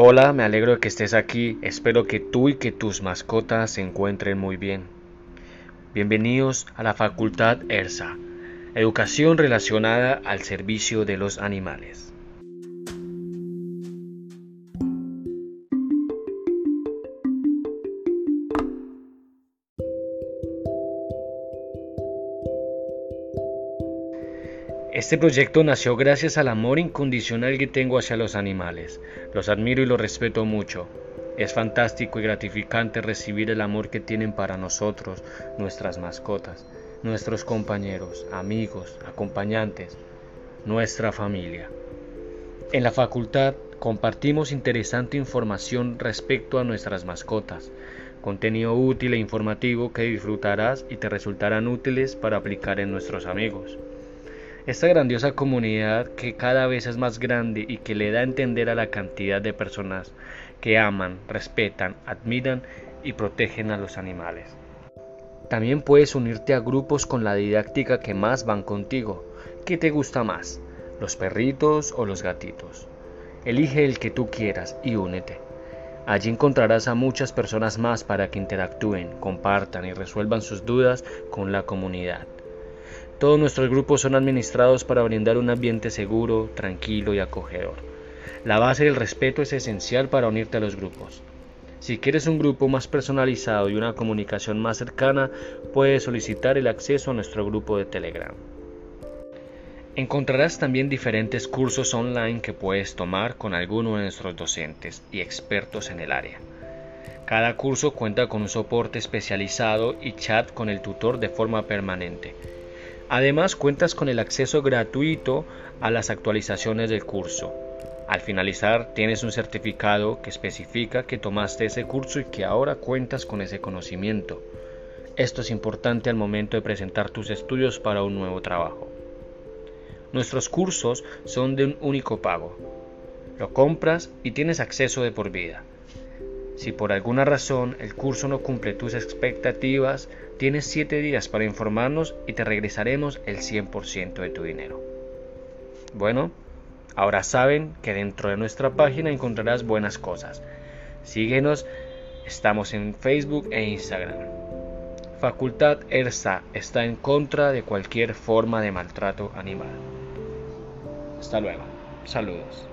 Hola, me alegro de que estés aquí. Espero que tú y que tus mascotas se encuentren muy bien. Bienvenidos a la Facultad ERSA, Educación relacionada al servicio de los animales. Este proyecto nació gracias al amor incondicional que tengo hacia los animales. Los admiro y los respeto mucho. Es fantástico y gratificante recibir el amor que tienen para nosotros, nuestras mascotas, nuestros compañeros, amigos, acompañantes, nuestra familia. En la facultad compartimos interesante información respecto a nuestras mascotas, contenido útil e informativo que disfrutarás y te resultarán útiles para aplicar en nuestros amigos. Esta grandiosa comunidad que cada vez es más grande y que le da a entender a la cantidad de personas que aman, respetan, admiran y protegen a los animales. También puedes unirte a grupos con la didáctica que más van contigo. ¿Qué te gusta más? ¿Los perritos o los gatitos? Elige el que tú quieras y únete. Allí encontrarás a muchas personas más para que interactúen, compartan y resuelvan sus dudas con la comunidad. Todos nuestros grupos son administrados para brindar un ambiente seguro, tranquilo y acogedor. La base del respeto es esencial para unirte a los grupos. Si quieres un grupo más personalizado y una comunicación más cercana, puedes solicitar el acceso a nuestro grupo de Telegram. Encontrarás también diferentes cursos online que puedes tomar con alguno de nuestros docentes y expertos en el área. Cada curso cuenta con un soporte especializado y chat con el tutor de forma permanente Además cuentas con el acceso gratuito a las actualizaciones del curso. Al finalizar tienes un certificado que especifica que tomaste ese curso y que ahora cuentas con ese conocimiento. Esto es importante al momento de presentar tus estudios para un nuevo trabajo. Nuestros cursos son de un único pago. Lo compras y tienes acceso de por vida. Si por alguna razón el curso no cumple tus expectativas, tienes 7 días para informarnos y te regresaremos el 100% de tu dinero. Bueno, ahora saben que dentro de nuestra página encontrarás buenas cosas. Síguenos, estamos en Facebook e Instagram. Facultad ERSA está en contra de cualquier forma de maltrato animal. Hasta luego. Saludos.